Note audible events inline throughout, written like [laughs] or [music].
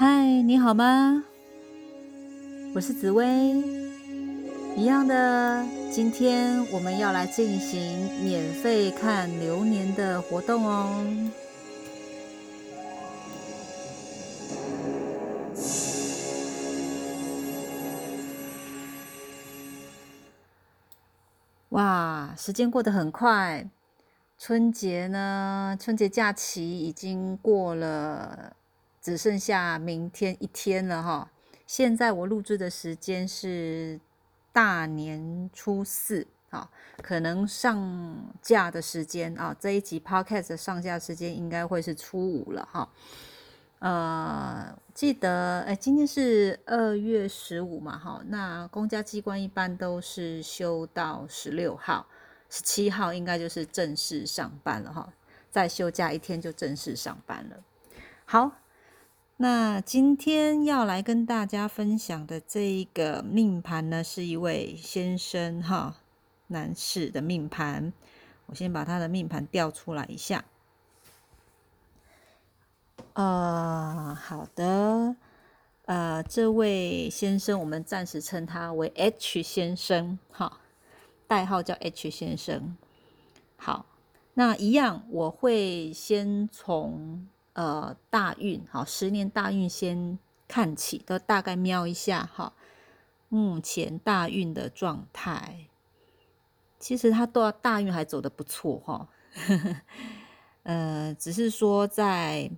嗨，你好吗？我是紫薇，一样的，今天我们要来进行免费看流年的活动哦。哇，时间过得很快，春节呢，春节假期已经过了，只剩下明天一天了哈。现在我录制的时间是大年初四，啊，可能上架的时间啊，这一集 podcast 上架时间应该会是初五了哈。呃，记得哎，今天是二月十五嘛，哈，那公家机关一般都是休到十六号，十七号应该就是正式上班了哈，再休假一天就正式上班了。好，那今天要来跟大家分享的这一个命盘呢，是一位先生哈，男士的命盘，我先把他的命盘调出来一下。呃，好的，呃，这位先生，我们暂时称他为 H 先生，哈，代号叫 H 先生。好，那一样，我会先从呃大运，好，十年大运先看起，都大概瞄一下，哈，目前大运的状态，其实他都大运还走的不错，哈，[laughs] 呃，只是说在。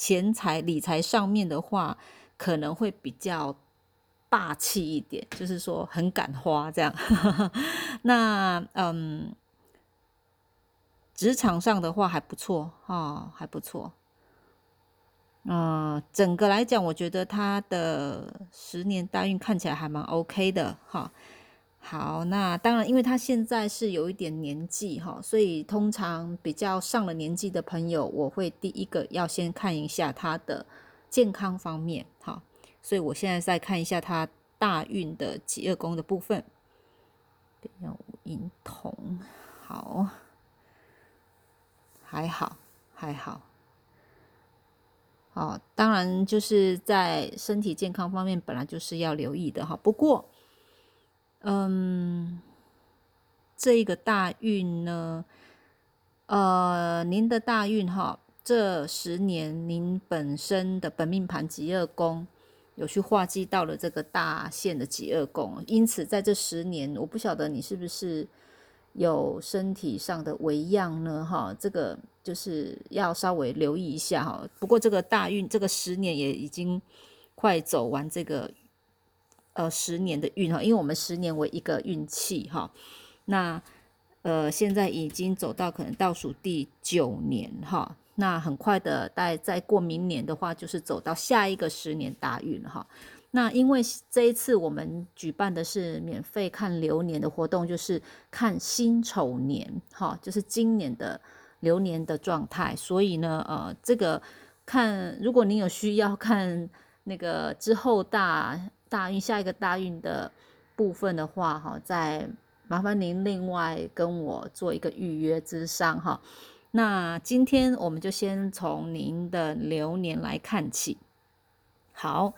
钱财理财上面的话，可能会比较霸气一点，就是说很敢花这样。[laughs] 那嗯，职场上的话还不错哈，还不错。嗯，整个来讲，我觉得他的十年大运看起来还蛮 OK 的哈。好，那当然，因为他现在是有一点年纪哈，所以通常比较上了年纪的朋友，我会第一个要先看一下他的健康方面哈。所以我现在再看一下他大运的己二宫的部分。要银铜，好，还好，还好。哦，当然就是在身体健康方面，本来就是要留意的哈。不过。嗯，这一个大运呢，呃，您的大运哈，这十年您本身的本命盘吉二宫有去化忌到了这个大限的吉二宫，因此在这十年，我不晓得你是不是有身体上的微恙呢？哈，这个就是要稍微留意一下哈。不过这个大运这个十年也已经快走完这个。呃，十年的运哈，因为我们十年为一个运气哈，那呃现在已经走到可能倒数第九年哈，那很快的，待再过明年的话，就是走到下一个十年大运哈。那因为这一次我们举办的是免费看流年的活动，就是看辛丑年哈，就是今年的流年的状态，所以呢，呃，这个看如果您有需要看那个之后大。大运下一个大运的部分的话，哈，再麻烦您另外跟我做一个预约之上，哈。那今天我们就先从您的流年来看起。好，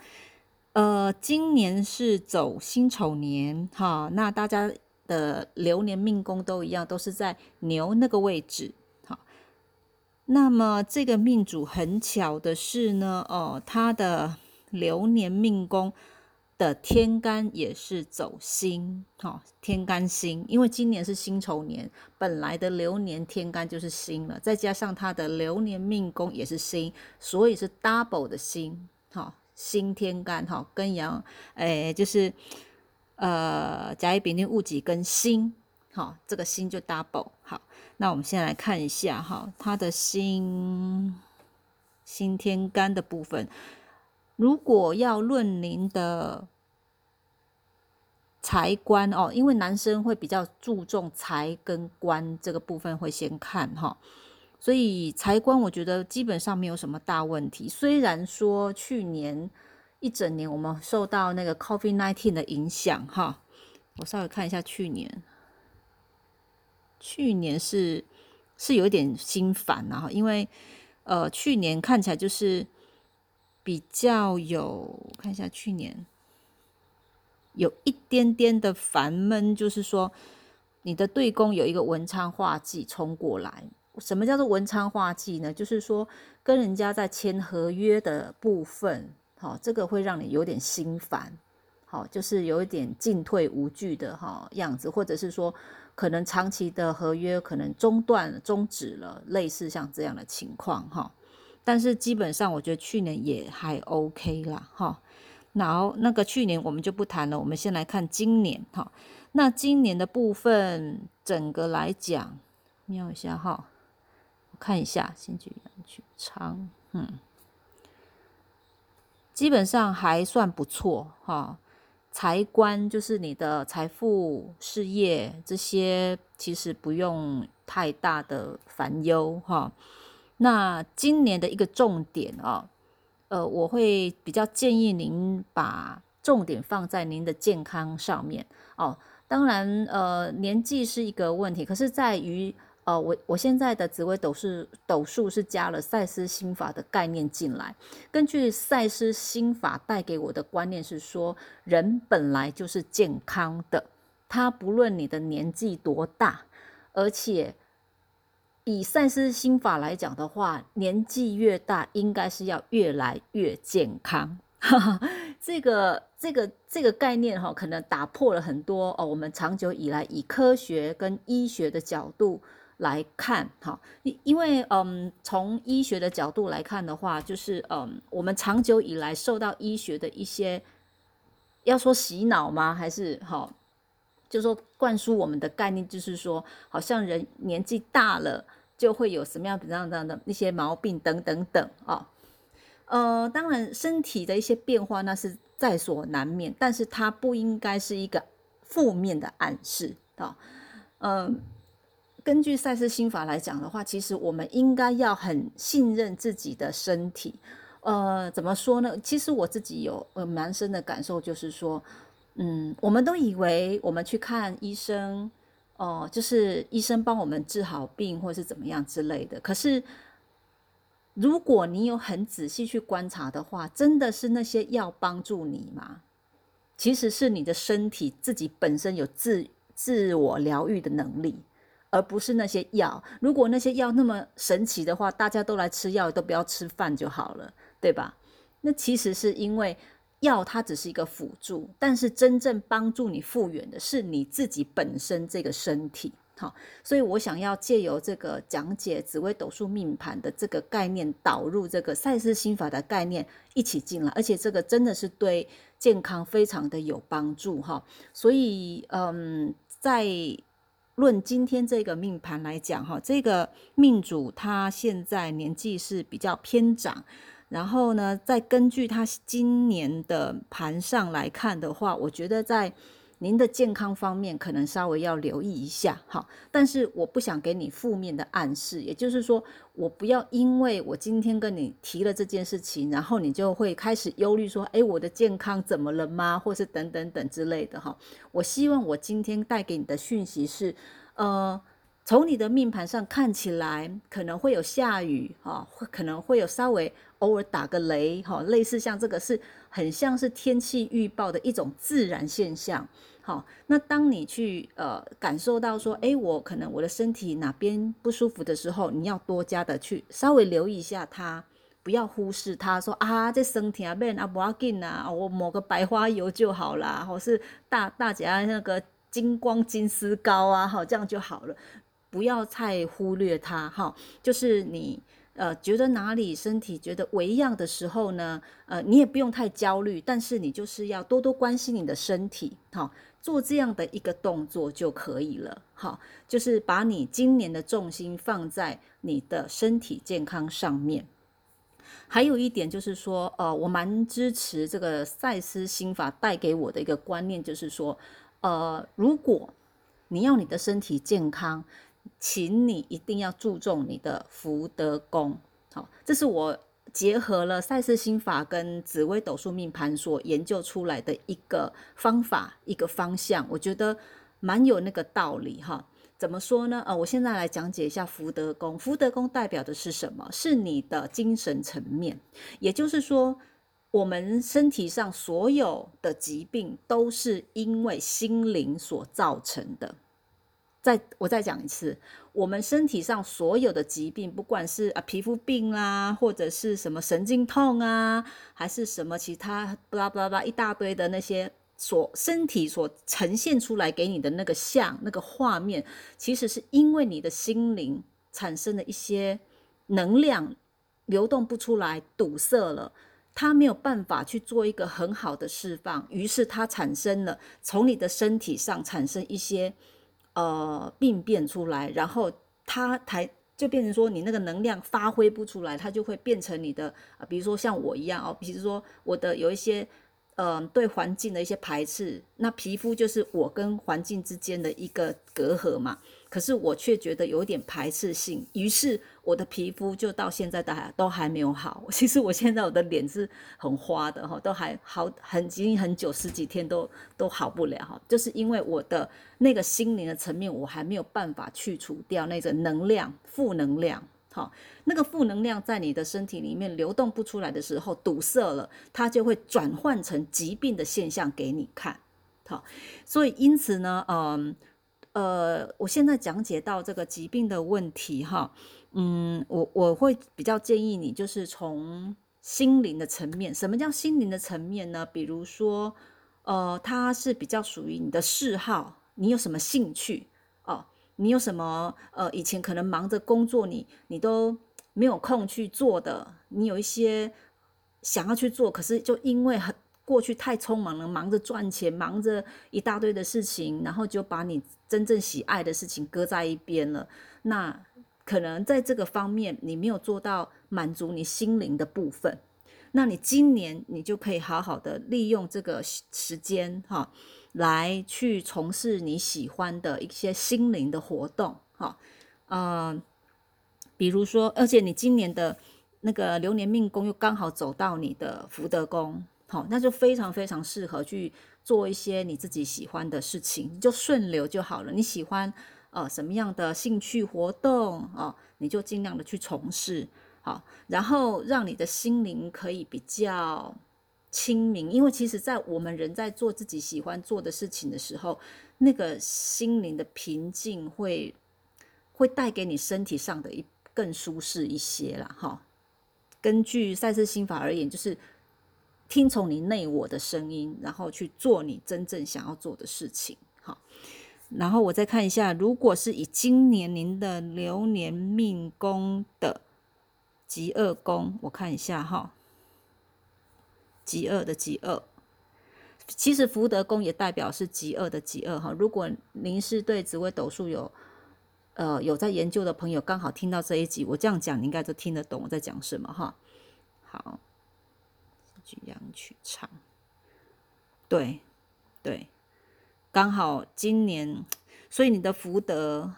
呃，今年是走辛丑年，哈，那大家的流年命宫都一样，都是在牛那个位置，好。那么这个命主很巧的是呢，哦，他的流年命宫。的天干也是走辛，哈，天干辛，因为今年是辛丑年，本来的流年天干就是辛了，再加上他的流年命宫也是辛，所以是 double 的辛，哈，辛天干，哈，跟阳，哎，就是呃甲乙丙丁戊己跟辛，哈，这个辛就 double，好，那我们先来看一下，哈，他的辛辛天干的部分。如果要论您的财官哦，因为男生会比较注重财跟官这个部分会先看哈，所以财官我觉得基本上没有什么大问题。虽然说去年一整年我们受到那个 COVID nineteen 的影响哈，我稍微看一下去年，去年是是有点心烦啊，因为呃去年看起来就是。比较有看一下去年有一点点的烦闷，就是说你的对宫有一个文昌化忌冲过来。什么叫做文昌化忌呢？就是说跟人家在签合约的部分，好，这个会让你有点心烦，好，就是有一点进退无据的哈样子，或者是说可能长期的合约可能中断终止了，类似像这样的情况哈。但是基本上我觉得去年也还 OK 啦哈。然后那个去年我们就不谈了，我们先来看今年哈。那今年的部分整个来讲，瞄一下哈。看一下新剧阳曲昌，嗯，基本上还算不错哈。财官就是你的财富、事业这些，其实不用太大的烦忧哈。那今年的一个重点啊，呃，我会比较建议您把重点放在您的健康上面哦。当然，呃，年纪是一个问题，可是在于。呃，我我现在的紫微斗数斗数是加了赛斯心法的概念进来。根据赛斯心法带给我的观念是说，人本来就是健康的，他不论你的年纪多大，而且以赛斯心法来讲的话，年纪越大，应该是要越来越健康。[laughs] 这个这个这个概念哈，可能打破了很多哦，我们长久以来以科学跟医学的角度。来看，哈，因因为，嗯，从医学的角度来看的话，就是，嗯，我们长久以来受到医学的一些，要说洗脑吗？还是，哈，就说灌输我们的概念，就是说，好像人年纪大了就会有什么样怎样样的那些毛病等等等啊，呃，当然身体的一些变化那是在所难免，但是它不应该是一个负面的暗示，啊，嗯。根据赛斯心法来讲的话，其实我们应该要很信任自己的身体。呃，怎么说呢？其实我自己有呃蛮深的感受，就是说，嗯，我们都以为我们去看医生，哦，就是医生帮我们治好病，或是怎么样之类的。可是，如果你有很仔细去观察的话，真的是那些药帮助你吗？其实是你的身体自己本身有自自我疗愈的能力。而不是那些药。如果那些药那么神奇的话，大家都来吃药，都不要吃饭就好了，对吧？那其实是因为药它只是一个辅助，但是真正帮助你复原的是你自己本身这个身体。好，所以我想要借由这个讲解紫微斗数命盘的这个概念，导入这个赛斯心法的概念一起进来，而且这个真的是对健康非常的有帮助哈。所以，嗯，在论今天这个命盘来讲，哈，这个命主他现在年纪是比较偏长，然后呢，再根据他今年的盘上来看的话，我觉得在。您的健康方面可能稍微要留意一下，哈，但是我不想给你负面的暗示，也就是说，我不要因为我今天跟你提了这件事情，然后你就会开始忧虑说，哎，我的健康怎么了吗？或是等等等之类的，哈。我希望我今天带给你的讯息是，呃，从你的命盘上看起来可能会有下雨，哈，会可能会有稍微偶尔打个雷，哈，类似像这个是很像是天气预报的一种自然现象。好，那当你去呃感受到说，哎，我可能我的身体哪边不舒服的时候，你要多加的去稍微留意一下它，不要忽视它。说啊，这身体啊变啊不要紧啊，我抹个白花油就好啦，或是大大家那个金光金丝膏啊，好这样就好了，不要太忽略它。哈，就是你呃觉得哪里身体觉得微恙的时候呢，呃，你也不用太焦虑，但是你就是要多多关心你的身体，哈。做这样的一个动作就可以了，哈，就是把你今年的重心放在你的身体健康上面。还有一点就是说，呃，我蛮支持这个赛斯心法带给我的一个观念，就是说，呃，如果你要你的身体健康，请你一定要注重你的福德宫，好，这是我。结合了赛事心法跟紫微斗数命盘所研究出来的一个方法，一个方向，我觉得蛮有那个道理哈。怎么说呢？呃，我现在来讲解一下福德宫。福德宫代表的是什么？是你的精神层面，也就是说，我们身体上所有的疾病都是因为心灵所造成的。再我再讲一次，我们身体上所有的疾病，不管是啊皮肤病啦，或者是什么神经痛啊，还是什么其他巴拉巴拉巴一大堆的那些所身体所呈现出来给你的那个像那个画面，其实是因为你的心灵产生了一些能量流动不出来，堵塞了，它没有办法去做一个很好的释放，于是它产生了从你的身体上产生一些。呃，病变出来，然后它才就变成说你那个能量发挥不出来，它就会变成你的，比如说像我一样哦，比如说我的有一些。嗯，对环境的一些排斥，那皮肤就是我跟环境之间的一个隔阂嘛。可是我却觉得有点排斥性，于是我的皮肤就到现在都还都还没有好。[laughs] 其实我现在我的脸是很花的哈，都还好很已经很久十几天都都好不了哈，就是因为我的那个心灵的层面，我还没有办法去除掉那个能量负能量。好，那个负能量在你的身体里面流动不出来的时候，堵塞了，它就会转换成疾病的现象给你看。好，所以因此呢，嗯，呃我现在讲解到这个疾病的问题，哈，嗯，我我会比较建议你，就是从心灵的层面。什么叫心灵的层面呢？比如说，呃，它是比较属于你的嗜好，你有什么兴趣哦？你有什么呃，以前可能忙着工作，你你都没有空去做的，你有一些想要去做，可是就因为很过去太匆忙了，忙着赚钱，忙着一大堆的事情，然后就把你真正喜爱的事情搁在一边了。那可能在这个方面，你没有做到满足你心灵的部分。那你今年你就可以好好的利用这个时间哈。来去从事你喜欢的一些心灵的活动，哈，呃，比如说，而且你今年的那个流年命宫又刚好走到你的福德宫，好，那就非常非常适合去做一些你自己喜欢的事情，你就顺流就好了。你喜欢呃什么样的兴趣活动啊，你就尽量的去从事，好，然后让你的心灵可以比较。清明，因为其实，在我们人在做自己喜欢做的事情的时候，那个心灵的平静会会带给你身体上的一更舒适一些啦。哈。根据赛事心法而言，就是听从你内我的声音，然后去做你真正想要做的事情。好，然后我再看一下，如果是以今年您的流年命宫的极恶宫，我看一下哈。极恶的极恶，其实福德宫也代表是极恶的极恶哈。如果您是对紫微斗数有呃有在研究的朋友，刚好听到这一集，我这样讲，你应该都听得懂我在讲什么哈。好，举样去唱，对对，刚好今年，所以你的福德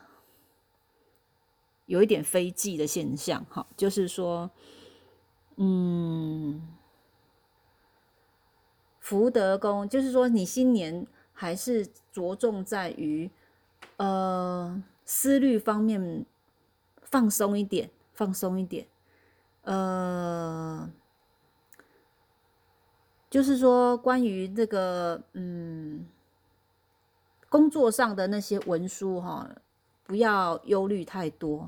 有一点飞忌的现象哈，就是说，嗯。福德宫就是说，你新年还是着重在于，呃，思虑方面放松一点，放松一点，呃，就是说关于这个，嗯，工作上的那些文书哈，不要忧虑太多，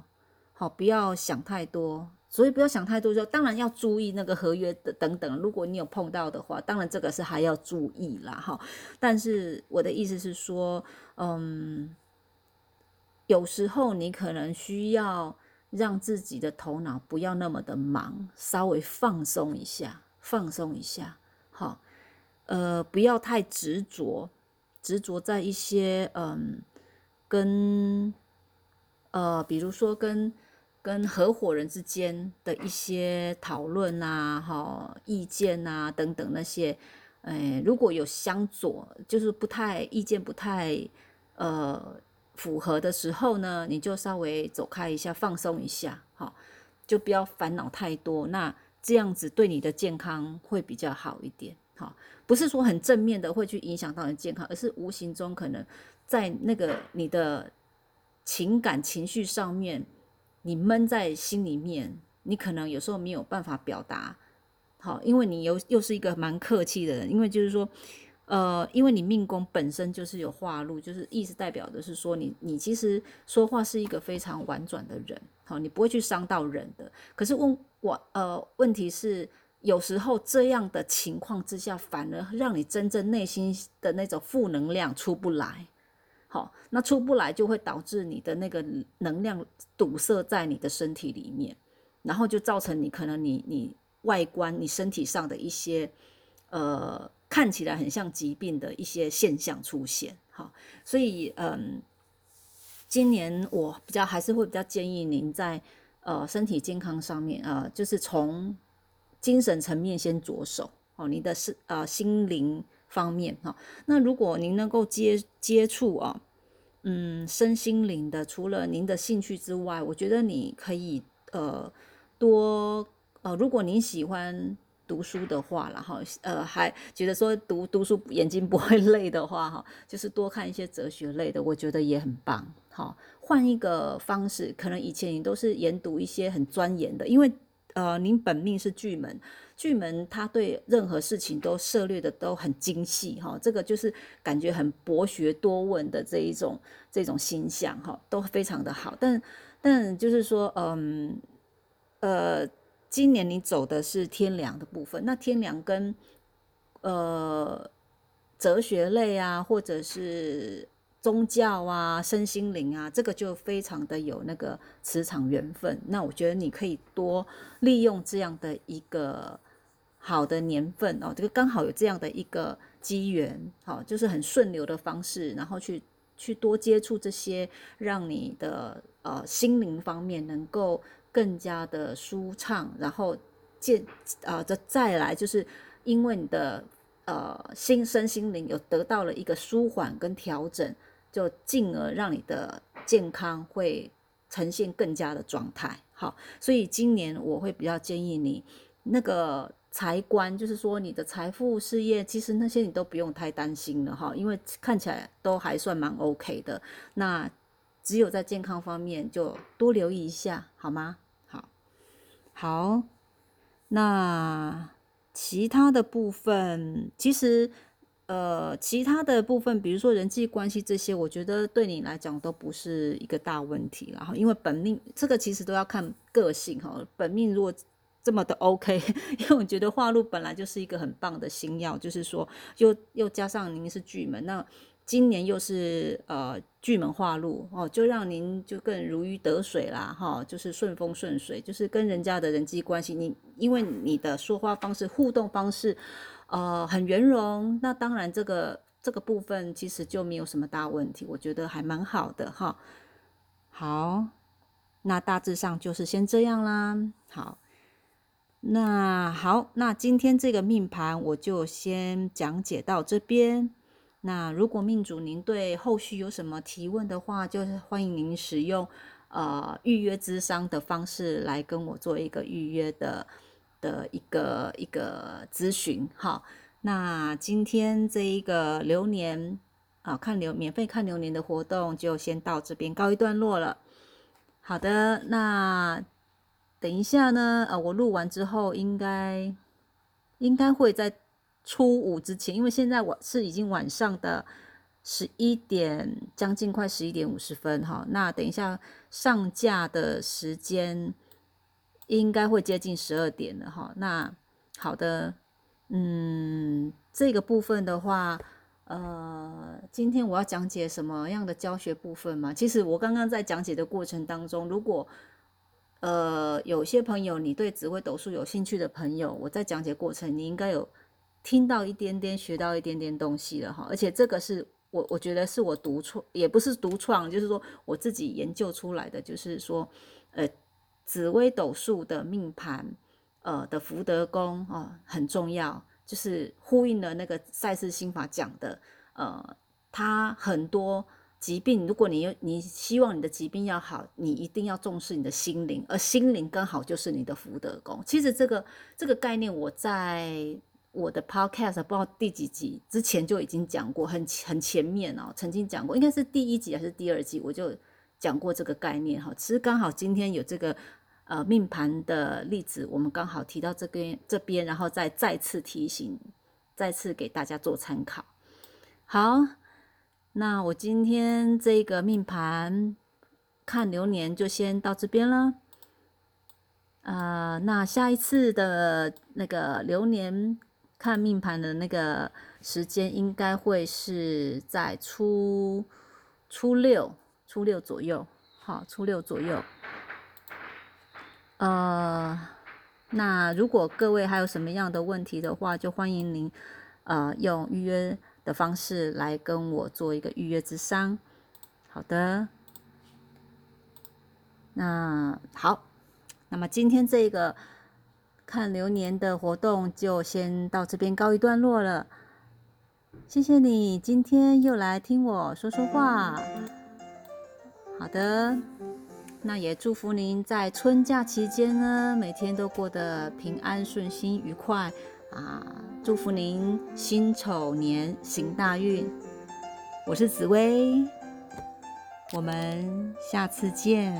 好，不要想太多。所以不要想太多，就当然要注意那个合约的等等。如果你有碰到的话，当然这个是还要注意啦，哈。但是我的意思是说，嗯，有时候你可能需要让自己的头脑不要那么的忙，稍微放松一下，放松一下，好，呃，不要太执着，执着在一些嗯，跟呃，比如说跟。跟合伙人之间的一些讨论啊，哈，意见啊等等那些，哎，如果有相左，就是不太意见不太呃符合的时候呢，你就稍微走开一下，放松一下，哈，就不要烦恼太多。那这样子对你的健康会比较好一点，哈，不是说很正面的会去影响到你健康，而是无形中可能在那个你的。情感情绪上面，你闷在心里面，你可能有时候没有办法表达，好，因为你又又是一个蛮客气的人，因为就是说，呃，因为你命宫本身就是有化禄，就是意思代表的是说，你你其实说话是一个非常婉转的人，好，你不会去伤到人的。可是问我，呃，问题是有时候这样的情况之下，反而让你真正内心的那种负能量出不来。好，那出不来就会导致你的那个能量堵塞在你的身体里面，然后就造成你可能你你外观你身体上的一些呃看起来很像疾病的一些现象出现。好，所以嗯，今年我比较还是会比较建议您在呃身体健康上面呃，就是从精神层面先着手哦，你的是呃心灵。方面哈，那如果您能够接接触啊，嗯，身心灵的，除了您的兴趣之外，我觉得你可以呃多呃，如果您喜欢读书的话，然后 [laughs] 呃还觉得说读读书眼睛不会累的话哈，[laughs] 就是多看一些哲学类的，我觉得也很棒。好，换一个方式，可能以前你都是研读一些很钻研的，因为呃您本命是巨门。巨门他对任何事情都涉略的都很精细哈，这个就是感觉很博学多问的这一种这种形象哈，都非常的好。但但就是说，嗯呃，今年你走的是天梁的部分，那天梁跟呃哲学类啊，或者是。宗教啊，身心灵啊，这个就非常的有那个磁场缘分。那我觉得你可以多利用这样的一个好的年份哦，这个刚好有这样的一个机缘，好，就是很顺流的方式，然后去去多接触这些，让你的呃心灵方面能够更加的舒畅，然后见啊，这再来就是因为你的呃心身心灵有得到了一个舒缓跟调整。就进而让你的健康会呈现更加的状态，好，所以今年我会比较建议你那个财官，就是说你的财富、事业，其实那些你都不用太担心了哈，因为看起来都还算蛮 OK 的。那只有在健康方面就多留意一下，好吗？好，那其他的部分其实。呃，其他的部分，比如说人际关系这些，我觉得对你来讲都不是一个大问题。然后，因为本命这个其实都要看个性哈。本命如果这么的 [laughs] OK，因为我觉得化禄本来就是一个很棒的星耀，就是说又又加上您是巨门，那今年又是呃巨门化禄哦，就让您就更如鱼得水啦哈，就是顺风顺水，就是跟人家的人际关系，你因为你的说话方式、互动方式。呃，很圆融，那当然这个这个部分其实就没有什么大问题，我觉得还蛮好的哈。好，那大致上就是先这样啦。好，那好，那今天这个命盘我就先讲解到这边。那如果命主您对后续有什么提问的话，就是欢迎您使用呃预约咨商的方式来跟我做一个预约的。的一个一个咨询，好，那今天这一个流年啊，看流免费看流年的活动就先到这边告一段落了。好的，那等一下呢，呃，我录完之后应该应该会在初五之前，因为现在我是已经晚上的十一点，将近快十一点五十分哈。那等一下上架的时间。应该会接近十二点了哈。那好的，嗯，这个部分的话，呃，今天我要讲解什么样的教学部分嘛？其实我刚刚在讲解的过程当中，如果呃有些朋友你对紫微斗数有兴趣的朋友，我在讲解过程你应该有听到一点点，学到一点点东西了哈。而且这个是我我觉得是我独创，也不是独创，就是说我自己研究出来的，就是说呃。紫微斗数的命盘，呃的福德宫啊很重要，就是呼应了那个赛事心法讲的，呃，它很多疾病，如果你你希望你的疾病要好，你一定要重视你的心灵，而心灵刚好就是你的福德宫。其实这个这个概念，我在我的 podcast 不知道第几集之前就已经讲过，很很前面哦，曾经讲过，应该是第一集还是第二集，我就讲过这个概念哈，其实刚好今天有这个呃命盘的例子，我们刚好提到这边这边，然后再再次提醒，再次给大家做参考。好，那我今天这个命盘看流年就先到这边了。呃，那下一次的那个流年看命盘的那个时间，应该会是在初初六。初六左右，好，初六左右。呃，那如果各位还有什么样的问题的话，就欢迎您呃用预约的方式来跟我做一个预约之商。好的，那好，那么今天这个看流年的活动就先到这边告一段落了。谢谢你今天又来听我说说话。好的，那也祝福您在春假期间呢，每天都过得平安顺心、愉快啊！祝福您辛丑年行大运。我是紫薇，我们下次见。